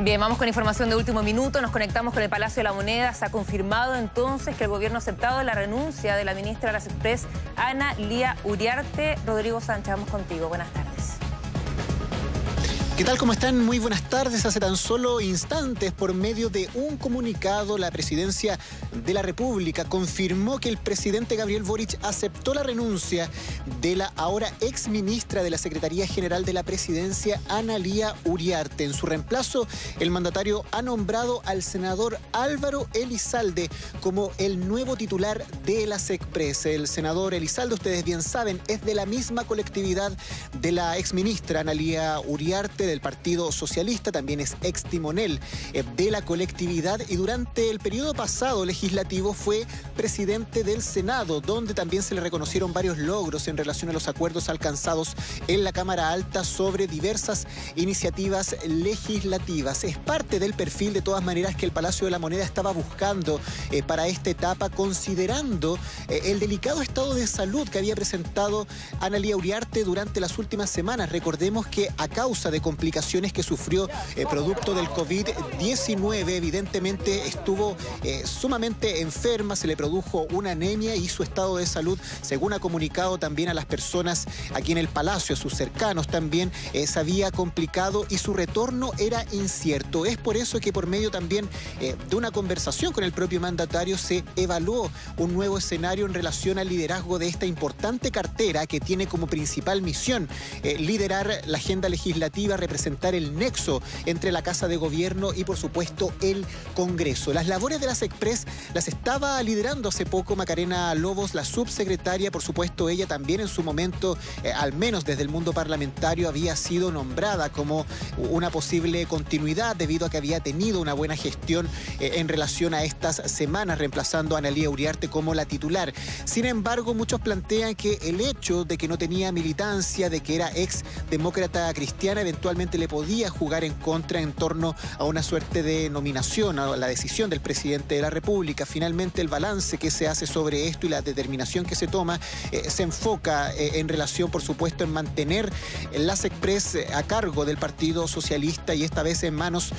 Bien, vamos con información de último minuto. Nos conectamos con el Palacio de la Moneda. Se ha confirmado entonces que el gobierno ha aceptado la renuncia de la ministra de las Express, Ana Lía Uriarte. Rodrigo Sánchez, vamos contigo. Buenas tardes. ¿Qué tal? ¿Cómo están? Muy buenas tardes. Hace tan solo instantes, por medio de un comunicado, la presidencia de la República confirmó que el presidente Gabriel Boric aceptó la renuncia de la ahora ex ministra de la Secretaría General de la Presidencia, Ana Lía Uriarte. En su reemplazo, el mandatario ha nombrado al senador Álvaro Elizalde como el nuevo titular de la SECPRES. El senador Elizalde, ustedes bien saben, es de la misma colectividad de la ex ministra Ana Lía Del Partido Socialista, también es ex timonel eh, de la colectividad y durante el periodo pasado legislativo fue presidente del Senado, donde también se le reconocieron varios logros en relación a los acuerdos alcanzados en la Cámara Alta sobre diversas iniciativas legislativas. Es parte del perfil de todas maneras que el Palacio de la Moneda estaba buscando eh, para esta etapa, considerando eh, el delicado estado de salud que había presentado Analía Uriarte durante las últimas semanas. Recordemos que a causa de complicaciones que sufrió eh, producto del COVID-19. Evidentemente estuvo eh, sumamente enferma, se le produjo una anemia y su estado de salud, según ha comunicado también a las personas aquí en el Palacio, a sus cercanos también, eh, se había complicado y su retorno era incierto. Es por eso que por medio también de una conversación con el propio mandatario se evaluó un nuevo escenario en relación al liderazgo de esta importante cartera que tiene como principal misión liderar la agenda legislativa representar el nexo entre la Casa de Gobierno y, por supuesto, el Congreso. Las labores de las Express las estaba liderando hace poco Macarena Lobos, la subsecretaria, por supuesto, ella también en su momento, eh, al menos desde el mundo parlamentario, había sido nombrada como una posible continuidad debido a que había tenido una buena gestión eh, en relación a estas semanas, reemplazando a Analía Uriarte como la titular. Sin embargo, muchos plantean que el hecho de que no tenía militancia, de que era ex demócrata cristiana, eventualmente le podía jugar en contra en torno a una suerte de nominación, a la decisión del presidente de la República. Finalmente el balance que se hace sobre esto y la determinación que se toma eh, se enfoca eh, en relación, por supuesto, en mantener las Express eh, a cargo del Partido Socialista y esta vez en manos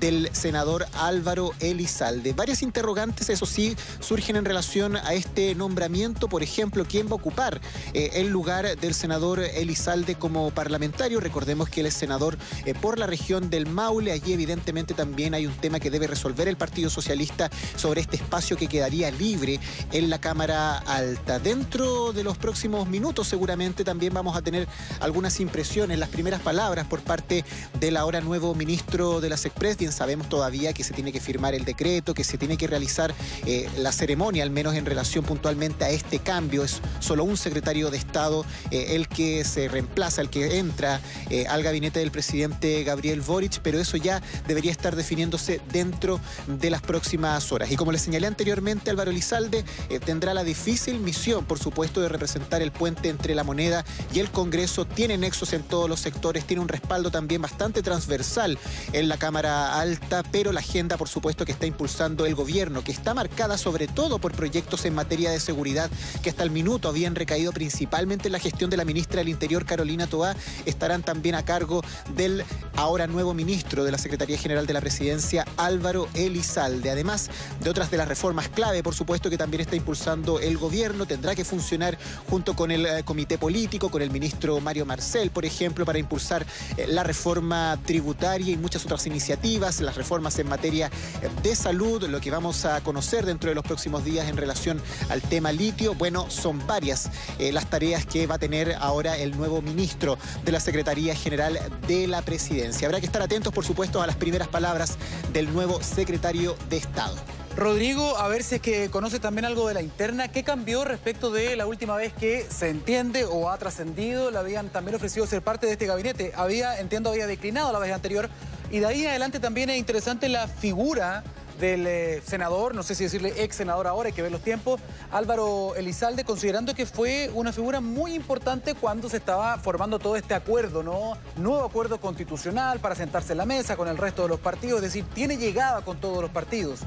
del senador Álvaro Elizalde. Varias interrogantes, eso sí, surgen en relación a este nombramiento. Por ejemplo, ¿quién va a ocupar el lugar del senador Elizalde como parlamentario? Recordemos que él es senador eh, por la región del Maule. Allí evidentemente también hay un tema que debe resolver el Partido Socialista sobre este espacio que quedaría libre en la Cámara Alta. Dentro de los próximos minutos seguramente también vamos a tener algunas impresiones, las primeras palabras por parte del ahora nuevo ministro de las Express. Bien sabemos todavía que se tiene que firmar el decreto, que se tiene que realizar eh, la ceremonia, al menos en relación puntualmente a este cambio. Es solo un secretario de Estado eh, el que se reemplaza, el que entra al gabinete del presidente Gabriel Boric, pero eso ya debería estar definiéndose dentro de las próximas horas. Y como le señalé anteriormente, Álvaro Lizalde eh, tendrá la difícil misión, por supuesto, de representar el puente entre la moneda y el Congreso. Tiene nexos en todos los sectores, tiene un respaldo también bastante transversal en la Cámara Alta, pero la agenda, por supuesto, que está impulsando el gobierno, que está marcada sobre todo por proyectos en materia de seguridad que hasta el minuto habían recaído principalmente en la gestión de la ministra del Interior, Carolina Toá, estarán también a cargo del ahora nuevo ministro de la Secretaría General de la Presidencia, Álvaro Elizalde. Además de otras de las reformas clave, por supuesto, que también está impulsando el gobierno, tendrá que funcionar junto con el eh, comité político, con el ministro Mario Marcel, por ejemplo, para impulsar eh, la reforma tributaria y muchas otras iniciativas, las reformas en materia eh, de salud, lo que vamos a conocer dentro de los próximos días en relación al tema litio. Bueno, son varias las tareas que va a tener ahora el nuevo ministro de la Secretaría General de la presidencia. Habrá que estar atentos, por supuesto, a las primeras palabras del nuevo secretario de Estado. Rodrigo, a ver si es que conoce también algo de la interna. ¿Qué cambió respecto de la última vez que se entiende o ha trascendido? Le habían también ofrecido ser parte de este gabinete. Había, entiendo, había declinado la vez anterior. Y de ahí en adelante también es interesante la figura del eh, senador, no sé si decirle ex senador ahora, hay que ver los tiempos, Álvaro Elizalde, considerando que fue una figura muy importante cuando se estaba formando todo este acuerdo, ¿no? Nuevo acuerdo constitucional para sentarse en la mesa con el resto de los partidos, es decir, tiene llegada con todos los partidos.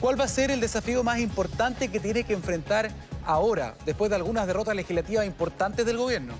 ¿Cuál va a ser el desafío más importante que tiene que enfrentar ahora, después de algunas derrotas legislativas importantes del gobierno?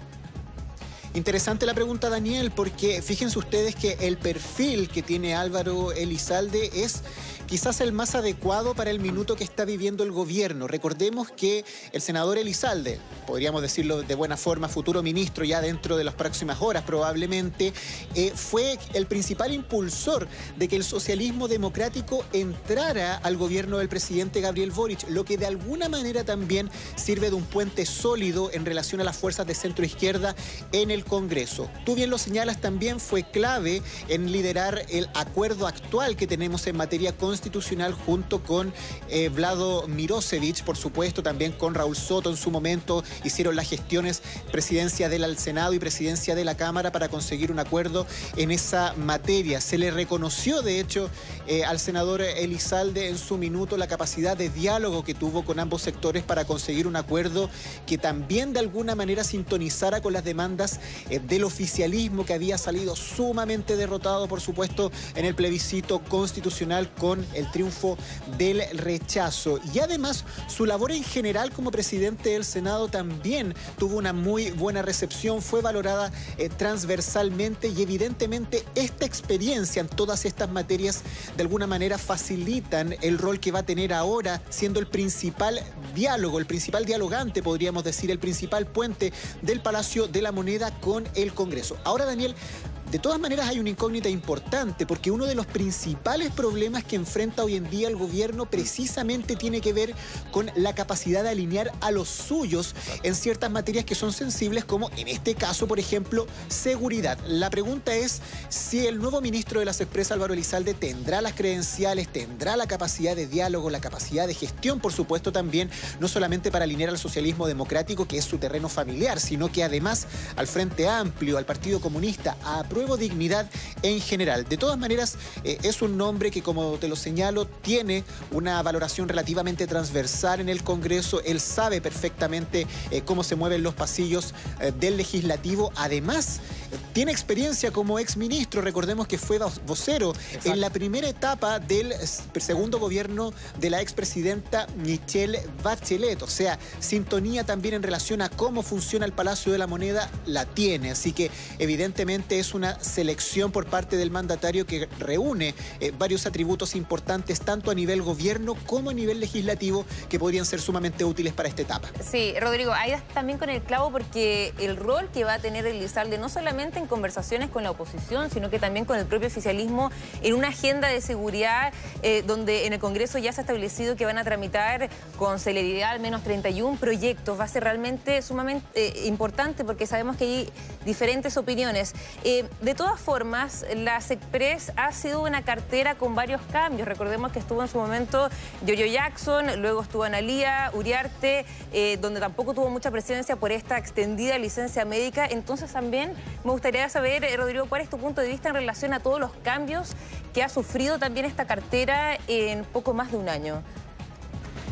Interesante la pregunta, Daniel, porque fíjense ustedes que el perfil que tiene Álvaro Elizalde es quizás el más adecuado para el minuto que está viviendo el gobierno. Recordemos que el senador Elizalde, podríamos decirlo de buena forma, futuro ministro ya dentro de las próximas horas probablemente, eh, fue el principal impulsor de que el socialismo democrático entrara al gobierno del presidente Gabriel Boric, lo que de alguna manera también sirve de un puente sólido en relación a las fuerzas de centro izquierda en el Congreso. Tú bien lo señalas, también fue clave en liderar el acuerdo actual que tenemos en materia constitucional constitucional junto con eh, Vlado Mirosevic, por supuesto, también con Raúl Soto en su momento, hicieron las gestiones presidencia del Senado y presidencia de la Cámara para conseguir un acuerdo en esa materia. Se le reconoció, de hecho, eh, al senador Elizalde en su minuto la capacidad de diálogo que tuvo con ambos sectores para conseguir un acuerdo que también de alguna manera sintonizara con las demandas eh, del oficialismo que había salido sumamente derrotado, por supuesto, en el plebiscito constitucional con el triunfo del rechazo. Y además, su labor en general como presidente del Senado también tuvo una muy buena recepción, fue valorada eh, transversalmente y evidentemente esta experiencia en todas estas materias de alguna manera facilitan el rol que va a tener ahora siendo el principal diálogo, el principal dialogante, podríamos decir, el principal puente del Palacio de la Moneda con el Congreso. Ahora, Daniel, de todas maneras hay una incógnita importante porque uno de los principales problemas que enfrenta hoy en día el gobierno precisamente tiene que ver con la capacidad de alinear a los suyos en ciertas materias que son sensibles como en este caso, por ejemplo, seguridad. La pregunta es si el nuevo ministro de las Expresas, Álvaro Elizalde, tendrá las credenciales, tendrá la capacidad de diálogo, la capacidad de gestión, por supuesto, también, no solamente para alinear al socialismo democrático, que es su terreno familiar, sino que además al Frente Amplio, al Partido Comunista, a Pruebo Dignidad en general. De todas maneras, eh, es un nombre que, como te lo señalo, tiene una valoración relativamente transversal en el Congreso. Él sabe perfectamente eh, cómo se mueven los pasillos eh, del legislativo. Además, tiene experiencia como exministro. Recordemos que fue vocero en la primera etapa del segundo gobierno de la expresidenta Michelle Bachelet. O sea, sintonía también en relación a cómo funciona el Palacio de la Moneda la tiene. Así que evidentemente es una selección por parte del mandatario que reúne eh, varios atributos importantes tanto a nivel gobierno como a nivel legislativo que podrían ser sumamente útiles para esta etapa. Sí, Rodrigo, ahí también con el clavo porque el rol que va a tener el Lizalde no solamente en conversaciones con la oposición, sino que también con el propio oficialismo en una agenda de seguridad eh, donde en el Congreso ya se ha establecido que van a tramitar con celeridad al menos 31 proyectos. Va a ser realmente sumamente eh, importante porque sabemos que hay diferentes opiniones. De todas formas, la Express ha sido una cartera con varios cambios. Recordemos que estuvo en su momento Yoyo Jackson, luego estuvo Analía, Uriarte, eh, donde tampoco tuvo mucha presencia por esta extendida licencia médica. Entonces también me gustaría saber, eh, Rodrigo, cuál es tu punto de vista en relación a todos los cambios que ha sufrido también esta cartera en poco más de un año.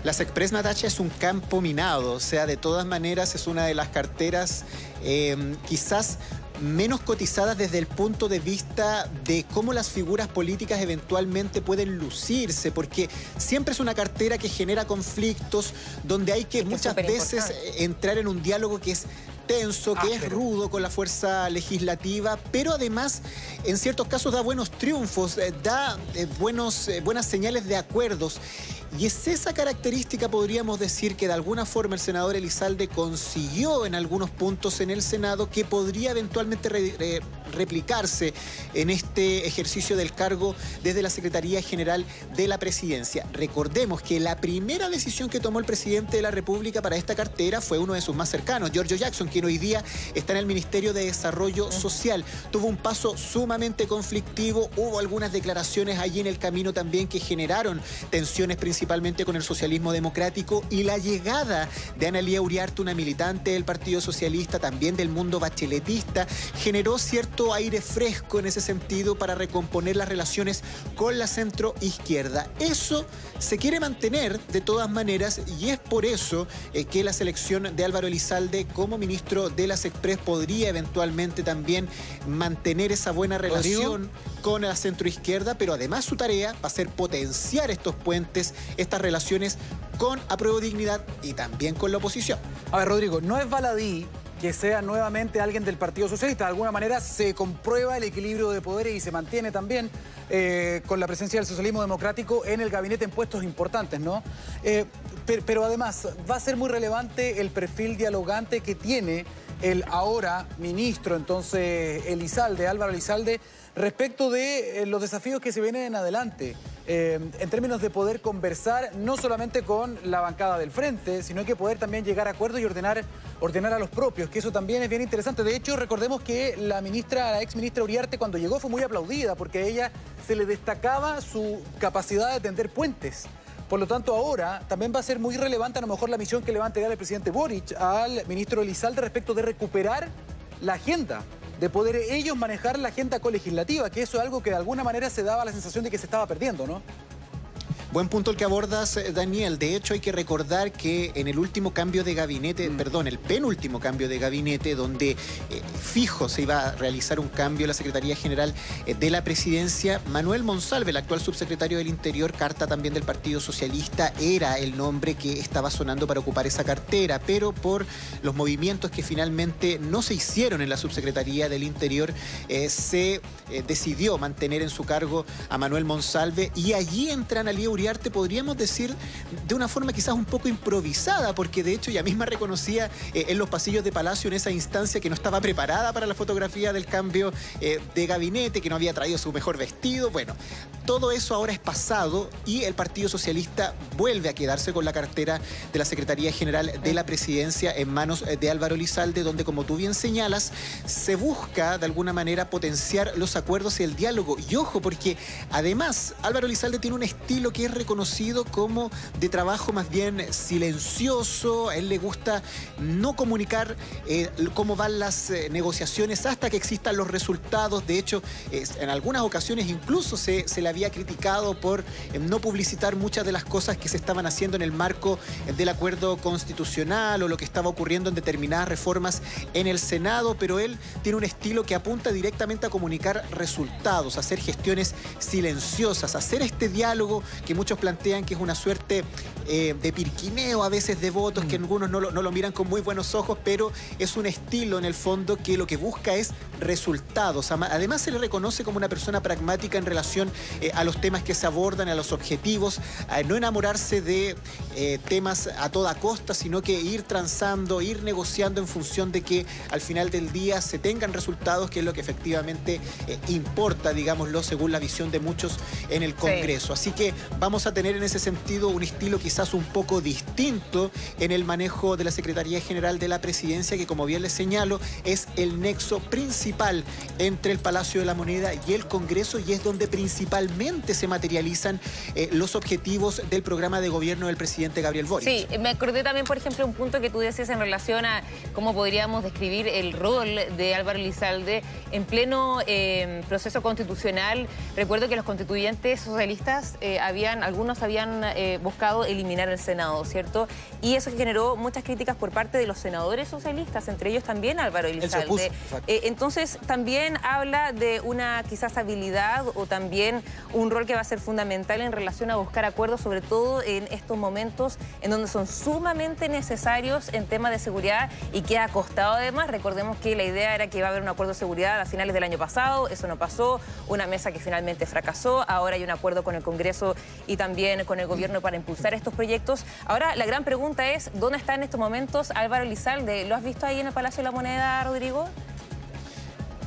Las Express Natacha es un campo minado, o sea, de todas maneras es una de las carteras eh, quizás menos cotizadas desde el punto de vista de cómo las figuras políticas eventualmente pueden lucirse, porque siempre es una cartera que genera conflictos, donde hay que, muchas veces entrar en un diálogo que es tenso, que es rudo con la fuerza legislativa, pero además en ciertos casos da buenos triunfos, eh, da eh, buenos, eh, buenas señales de acuerdos. Y es esa característica, podríamos decir, que de alguna forma el senador Elizalde consiguió en algunos puntos en el Senado que podría eventualmente replicarse en este ejercicio del cargo desde la Secretaría General de la Presidencia. Recordemos que la primera decisión que tomó el presidente de la República para esta cartera fue uno de sus más cercanos, Giorgio Jackson, quien hoy día está en el Ministerio de Desarrollo Social. Tuvo un paso sumamente conflictivo, hubo algunas declaraciones allí en el camino también que generaron tensiones principalmente con el socialismo democrático y la llegada de Analía Uriarte, una militante del Partido Socialista, también del mundo bacheletista, generó cierto aire fresco en ese sentido para recomponer las relaciones con la centro izquierda. Eso se quiere mantener de todas maneras y es por eso eh, que la selección de Álvaro Elizalde como ministro de las Express podría eventualmente también mantener esa buena relación con la centroizquierda, pero además su tarea va a ser potenciar estos puentes, estas relaciones con Apruebo Dignidad y también con la oposición. A ver, Rodrigo, no es baladí que sea nuevamente alguien del Partido Socialista. De alguna manera se comprueba el equilibrio de poderes y se mantiene también eh, con la presencia del socialismo democrático en el gabinete en puestos importantes, ¿no? Eh, pero, además va a ser muy relevante el perfil dialogante que tiene el ahora ministro, entonces Elizalde, Álvaro Elizalde, respecto de eh, los desafíos que se vienen en adelante. Eh, en términos de poder conversar no solamente con la bancada del frente, sino que poder también llegar a acuerdos y ordenar, ordenar a los propios, que eso también es bien interesante. De hecho, recordemos que la ministra, la ex ministra Uriarte, cuando llegó fue muy aplaudida porque a ella se le destacaba su capacidad de tender puentes. Por lo tanto, ahora también va a ser muy relevante a lo mejor la misión que le va a entregar el presidente Boric al ministro Elizalde respecto de recuperar la agenda de poder ellos manejar la agenda colegislativa, que eso es algo que de alguna manera se daba la sensación de que se estaba perdiendo, ¿no? Buen punto el que abordas, eh, Daniel. De hecho, hay que recordar que en el último cambio de gabinete, mm. perdón, el penúltimo cambio de gabinete, donde eh, fijo se iba a realizar un cambio en la Secretaría General eh, de la Presidencia, Manuel Monsalve, el actual subsecretario del Interior, carta también del Partido Socialista, era el nombre que estaba sonando para ocupar esa cartera, pero por los movimientos que finalmente no se hicieron en la Subsecretaría del Interior, se decidió mantener en su cargo a Manuel Monsalve y allí entran a Uribe arte podríamos decir de una forma quizás un poco improvisada, porque de hecho ella misma reconocía eh, en los pasillos de Palacio en esa instancia que no estaba preparada para la fotografía del cambio eh, de gabinete, que no había traído su mejor vestido. Bueno, todo eso ahora es pasado y el Partido Socialista vuelve a quedarse con la cartera de la Secretaría General de la Presidencia en manos eh, de Álvaro Lizalde, donde como tú bien señalas, se busca de alguna manera potenciar los acuerdos y el diálogo. Y ojo, porque además Álvaro Lizalde tiene un estilo que es reconocido como de trabajo más bien silencioso, a él le gusta no comunicar eh, cómo van las eh, negociaciones hasta que existan los resultados, de hecho en algunas ocasiones incluso se, se le había criticado por eh, no publicitar muchas de las cosas que se estaban haciendo en el marco del acuerdo constitucional o lo que estaba ocurriendo en determinadas reformas en el Senado, pero él tiene un estilo que apunta directamente a comunicar resultados, a hacer gestiones silenciosas, a hacer este diálogo que muchos plantean que es una suerte eh, de pirquineo a veces de votos, que mm. algunos no lo, miran con muy buenos ojos, pero es un estilo en el fondo que lo que busca es resultados. Además se le reconoce como una persona pragmática en relación eh, a los temas que se abordan, a los objetivos, a no enamorarse de eh, temas a toda costa, sino que ir transando, ir negociando en función de que al final del día se tengan resultados, que es lo que efectivamente importa, digámoslo, según la visión de muchos en el Congreso. Así que vamos a tener en ese sentido un estilo quizás un poco distinto en el manejo de la Secretaría General de la Presidencia, que como bien les señalo, es el nexo principal entre el Palacio de la Moneda y el Congreso y es donde principalmente se materializan eh, los objetivos del programa de gobierno del presidente Gabriel Boric. Sí, me acordé también, por ejemplo, un punto que tú decías en relación a cómo podríamos describir el rol de Álvaro Lizalde en pleno eh, proceso constitucional. Recuerdo que los constituyentes socialistas eh, habían algunos habían eh, buscado eliminar el Senado, ¿cierto? Y eso generó muchas críticas por parte de los senadores socialistas, entre ellos también Álvaro Elizalde. Eh, entonces, también habla de una quizás habilidad o también un rol que va a ser fundamental en relación a buscar acuerdos, sobre todo en estos momentos en donde son sumamente necesarios en tema de seguridad y que ha costado además. Recordemos que la idea era que iba a haber un acuerdo de seguridad a finales del año pasado, eso no pasó, una mesa que finalmente fracasó, ahora hay un acuerdo con el Congreso y también con el gobierno para impulsar estos proyectos. Ahora, la gran pregunta es, ¿dónde está en estos momentos Álvaro Lizalde? ¿Lo has visto ahí en el Palacio de la Moneda, Rodrigo?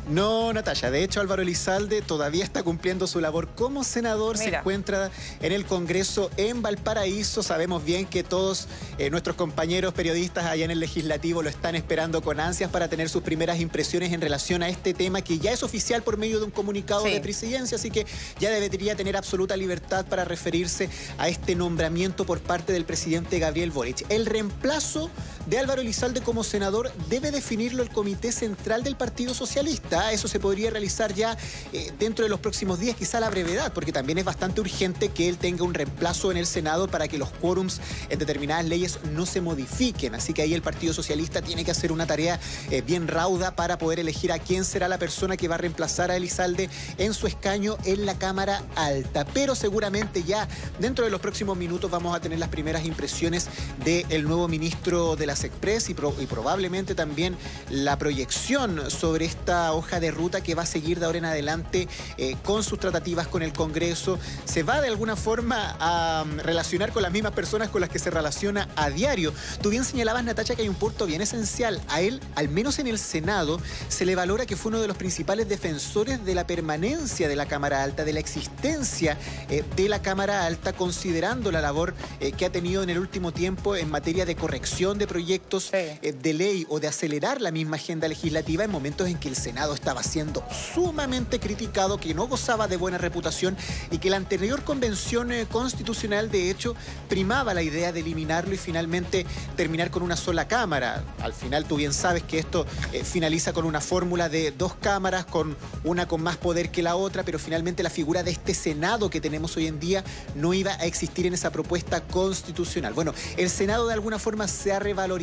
No, Natalia. De hecho, Álvaro Elizalde todavía está cumpliendo su labor como senador. Se encuentra en el Congreso en Valparaíso. Sabemos bien que todos eh, nuestros compañeros periodistas allá en el Legislativo lo están esperando con ansias para tener sus primeras impresiones en relación a este tema que ya es oficial por medio de un comunicado de presidencia, así que ya debería tener absoluta libertad para referirse a este nombramiento por parte del presidente Gabriel Boric. El reemplazo de Álvaro Elizalde como senador debe definirlo el Comité Central del Partido Socialista. Eso se podría realizar ya eh, dentro de los próximos días, quizá a la brevedad, porque también es bastante urgente que él tenga un reemplazo en el Senado para que los quórums en determinadas leyes no se modifiquen. Así que ahí el Partido Socialista tiene que hacer una tarea eh, bien rauda para poder elegir a quién será la persona que va a reemplazar a Elizalde en su escaño en la Cámara Alta. Pero seguramente ya dentro de los próximos minutos vamos a tener las primeras impresiones del nuevo ministro de la SECPRES y, probablemente también la proyección sobre esta hoja de ruta que va a seguir de ahora en adelante eh, con sus tratativas con el Congreso. Se va de alguna forma a mm, relacionar con las mismas personas con las que se relaciona a diario. Tú bien señalabas, Natacha, que hay un punto bien esencial. A él, al menos en el Senado, se le valora que fue uno de los principales defensores de la permanencia de la Cámara Alta, de la existencia eh, de la Cámara Alta, considerando la labor eh, que ha tenido en el último tiempo en materia de corrección de proyectos eh, de ley o de acelerar la misma agenda legislativa en momentos en que el Senado estaba siendo sumamente criticado, que no gozaba de buena reputación y que la anterior convención constitucional, de hecho, primaba la idea de eliminarlo y finalmente terminar con una sola Cámara. Al final tú bien sabes que esto finaliza con una fórmula de dos cámaras, con una con más poder que la otra, pero finalmente la figura de este Senado que tenemos hoy en día no iba a existir en esa propuesta constitucional. Bueno, el Senado de alguna forma se ha revalorizado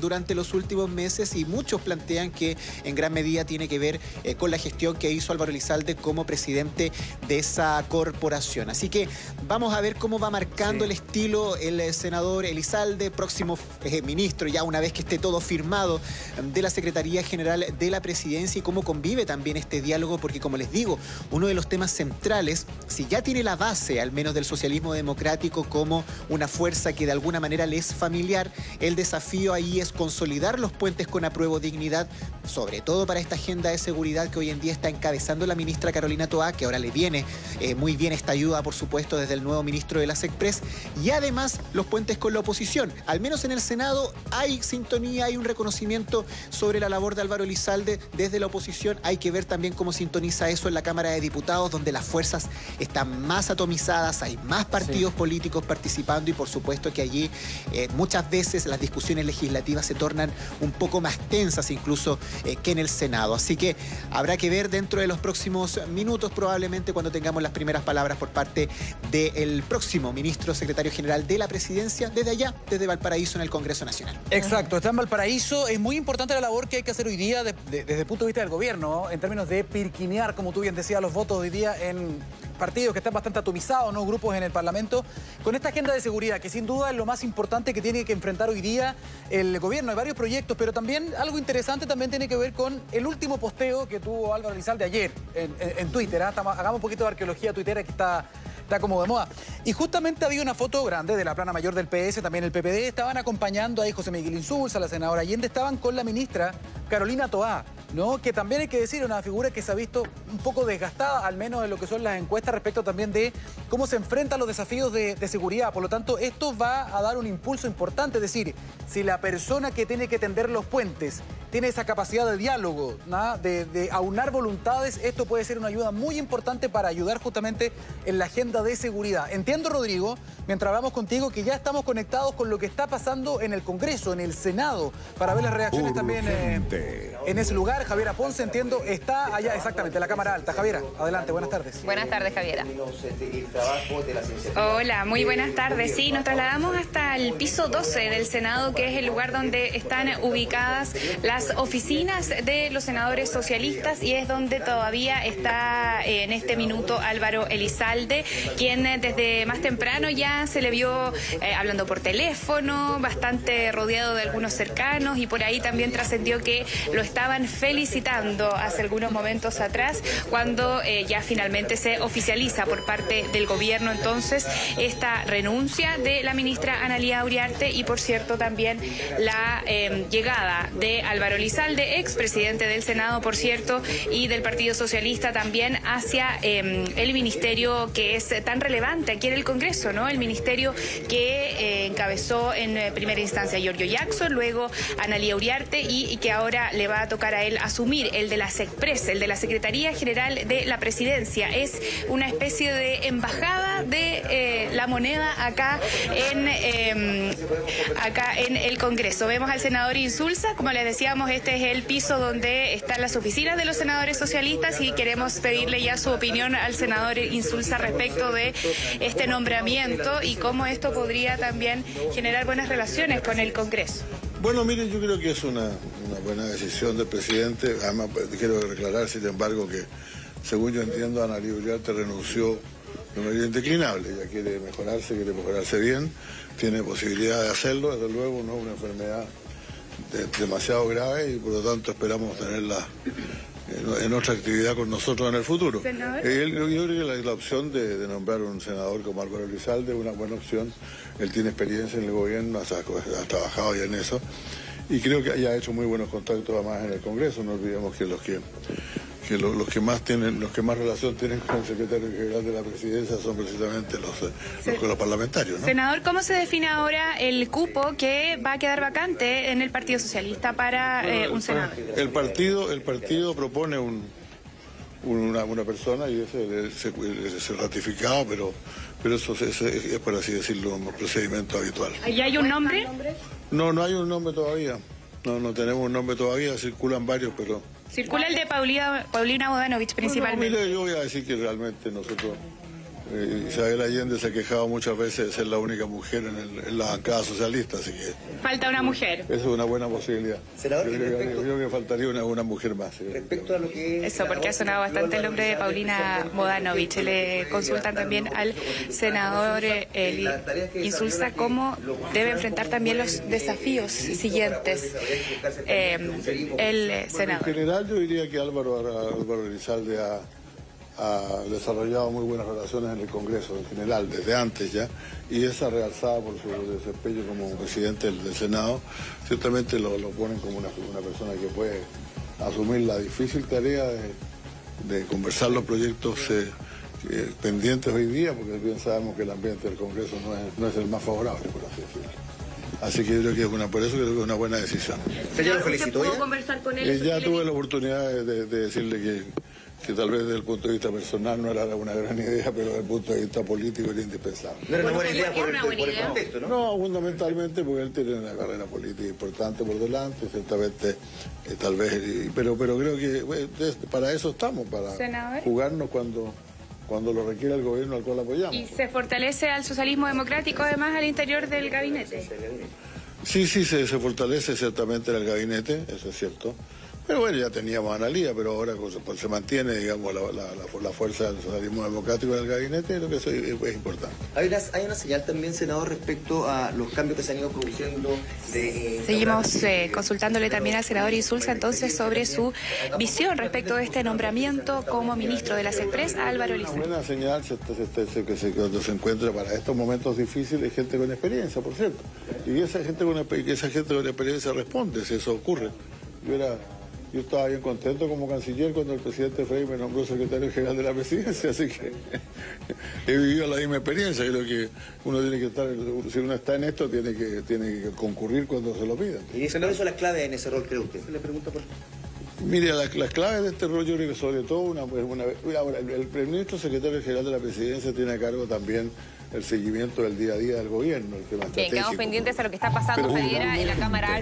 durante los últimos meses y muchos plantean que en gran medida tiene que ver eh, con la gestión que hizo Álvaro Elizalde como presidente de esa corporación. Así que vamos a ver cómo va marcando el estilo el eh, senador Elizalde, próximo eh, ministro, ya una vez que esté todo firmado de la Secretaría General de la Presidencia y cómo convive también este diálogo, porque como les digo, uno de los temas centrales, si ya tiene la base al menos del socialismo democrático como una fuerza que de alguna manera le es familiar, el desafío ahí es consolidar los puentes con apruebo dignidad, sobre todo para esta agenda de seguridad que hoy en día está encabezando la ministra Carolina Toá, que ahora le viene eh, muy bien esta ayuda, por supuesto, desde el nuevo ministro de la SECPRES, y además los puentes con la oposición. Al menos en el Senado hay sintonía, hay un reconocimiento sobre la labor de Álvaro Elizalde desde la oposición. Hay que ver también cómo sintoniza eso en la Cámara de Diputados, donde las fuerzas están más atomizadas, hay más partidos políticos participando y por supuesto que allí eh, muchas veces las discusiones legislativas se tornan un poco más tensas incluso eh, que en el Senado. Así que habrá que ver dentro de los próximos minutos, probablemente cuando tengamos las primeras palabras por parte del próximo ministro secretario general de la presidencia, desde allá, desde Valparaíso en el Congreso Nacional. Exacto, está en Valparaíso. Es muy importante la labor que hay que hacer hoy día desde el punto de vista del gobierno, en términos de pirquinear, como tú bien decías, los votos hoy día en partidos que están bastante atomizados, ¿no? grupos en el Parlamento, con esta agenda de seguridad, que sin duda es lo más importante que tiene que enfrentar hoy día el gobierno. Hay varios proyectos, pero también algo interesante también tiene que ver con el último posteo que tuvo Álvaro de ayer en, Twitter. ¿ah? hagamos un poquito de arqueología Twitter que está está como de moda. Y justamente había una foto grande de la plana mayor del PS, también el PPD, estaban acompañando ahí José Miguel Insulza, la senadora Allende, estaban con la ministra Carolina Toá. ¿No? Que también hay que decir, una figura que se ha visto un poco desgastada, al menos en lo que son las encuestas, respecto también de cómo se enfrentan los desafíos de, seguridad. Por lo tanto, esto va a dar un impulso importante. Es decir, si la persona que tiene que tender los puentes tiene esa capacidad de diálogo, de, de, aunar voluntades, esto puede ser una ayuda muy importante para ayudar justamente en la agenda de seguridad. Entiendo, Rodrigo, mientras hablamos contigo, que ya estamos conectados con lo que está pasando en el Congreso, en el Senado, para ver las reacciones también eh, en ese lugar. Javiera Ponce, entiendo, está allá exactamente, en la Cámara Alta. Javiera, adelante, buenas tardes. Buenas tardes, Javiera. Hola, muy buenas tardes. Sí, nos trasladamos hasta el piso 12 del Senado, que es el lugar donde están ubicadas las oficinas de los senadores socialistas y es donde todavía está eh, en este minuto Álvaro Elizalde, quien eh, desde más temprano ya se le vio eh, hablando por teléfono, bastante rodeado de algunos cercanos y por ahí también trascendió que lo estaban felicitando hace algunos momentos atrás cuando ya finalmente se oficializa por parte del gobierno entonces esta renuncia de la ministra Analía Uriarte y por cierto también la llegada de Álvaro Elizalde, expresidente del Senado por cierto y del Partido Socialista también hacia el ministerio que es tan relevante aquí en el Congreso, ¿no? El ministerio que eh, encabezó en eh, primera instancia Giorgio Jackson, luego Analia Uriarte y, que ahora le va a tocar a él asumir el de la SECPRES, el de la Secretaría General de la Presidencia. Es una especie de embajada de eh, la moneda acá en, em, acá en el Congreso. Vemos al senador Insulza, como les decíamos, este es el piso donde están las oficinas de los senadores socialistas y queremos pedirle ya su opinión al senador Insulza respecto de este nombramiento y cómo esto podría también generar buenas relaciones con el Congreso. Bueno, miren, yo creo que es una, buena decisión del presidente. Además, quiero declarar, sin embargo, que según yo entiendo, Ana Uriarte renunció de manera indeclinable. Ella quiere mejorarse, quiere mejorarse bien, tiene posibilidad de hacerlo, desde luego no una enfermedad de- demasiado grave y por lo tanto esperamos tenerla en, otra actividad con nosotros en el futuro. Eh, él- yo creo que la, la opción de, de nombrar un senador como Álvaro Elizalde es una buena opción. Él tiene experiencia en el gobierno, ha, ha trabajado ya en eso y creo que ya ha hecho muy buenos contactos además en el Congreso. No olvidemos que los que que lo- los que más tienen, los que más relación tienen con el secretario general de la presidencia son precisamente los, eh, los, los parlamentarios, ¿no? Senador, ¿cómo se define ahora el cupo que va a quedar vacante en el Partido Socialista para eh, un senador? El partido, el partido propone un, un- una, una persona y ese es se, ratificado, pero, pero eso es, es- es, por así decirlo, un procedimiento habitual. ¿Ya hay un nombre? No, no hay un nombre todavía. No, no tenemos un nombre todavía, circulan varios, pero... Circula el de Paulina, Paulina Bodanovich No, principalmente. mire, yo voy a decir que realmente nosotros... eh, Isabel Allende se ha quejado muchas veces de ser la única mujer en, el- en la bancada socialista, así que Falta una mujer. eso es una buena posibilidad. Senador, yo, creo, que- respecto- yo creo que faltaría una, una mujer más. sí. Respecto a lo que Eso, porque ha sonado bastante el nombre de Paulina Bodanovich. Le consultan también al senador eh, Eli Insulza cómo debe enfrentar también los desafíos siguientes eh, el eh, En senador. general yo diría que Álvaro, Álvaro Elizalde ha, ha desarrollado muy buenas relaciones en el Congreso en general, desde antes ya, y esa realzada por su desempeño como presidente del, del Senado, ciertamente lo, lo ponen como una, una persona que puede asumir la difícil tarea de, de conversar los proyectos eh, eh, pendientes hoy día, porque bien sabemos que el ambiente del Congreso no es, no es el más favorable, por así decirlo. Así que yo creo que es una, por eso creo que es una buena decisión. ¿Usted ya lo felicitó ya? conversar con Eh, ya tuve la oportunidad de- de decirle que, que tal vez desde el punto de vista personal no era una gran idea, pero desde el punto de vista político era indispensable. No era una buena idea por el, por contexto, ¿no? No, fundamentalmente porque él tiene una carrera política importante por delante, ciertamente, eh, tal vez, y- pero, pero creo que bueno, para eso estamos, para Senador. jugarnos cuando, cuando lo requiera el gobierno al cual apoyamos. Y se fortalece al socialismo democrático además al interior del gabinete. Sí, sí, se, se fortalece ciertamente en el gabinete, eso es cierto. Pero bueno, ya teníamos a Analía, pero ahora pues, pues, se mantiene, digamos, la, la- la- la fuerza del socialismo democrático en el gabinete, lo que eso es, es importante. Hay una, hay una señal también, senador, respecto a los cambios que se han ido produciendo de... Seguimos eh, consultándole también al senador Insulza entonces sobre su visión respecto de este nombramiento como ministro de las Express Álvaro Una Elizalde. buena señal se- se- se- que se, cuando se encuentra para estos momentos difíciles gente con experiencia, por cierto. Y esa gente con, esa gente con experiencia responde si eso ocurre. Yo, era, yo estaba bien contento como canciller cuando el presidente Frey me nombró secretario general de la presidencia, así que he vivido la misma experiencia. Creo que uno tiene que estar, si uno está en esto, tiene que, tiene que concurrir cuando se lo pidan. ¿Y cuáles son las claves en ese rol, cree usted? Le pregunto por... Mire, las, las claves de este rol yo creo que sobre todo una, una ahora el, el primer ministro secretario general de la presidencia tiene a cargo también el seguimiento del día a día del gobierno, el tema Bien, quedamos pendientes a lo que está pasando, Javiera, en la Cámara Alta.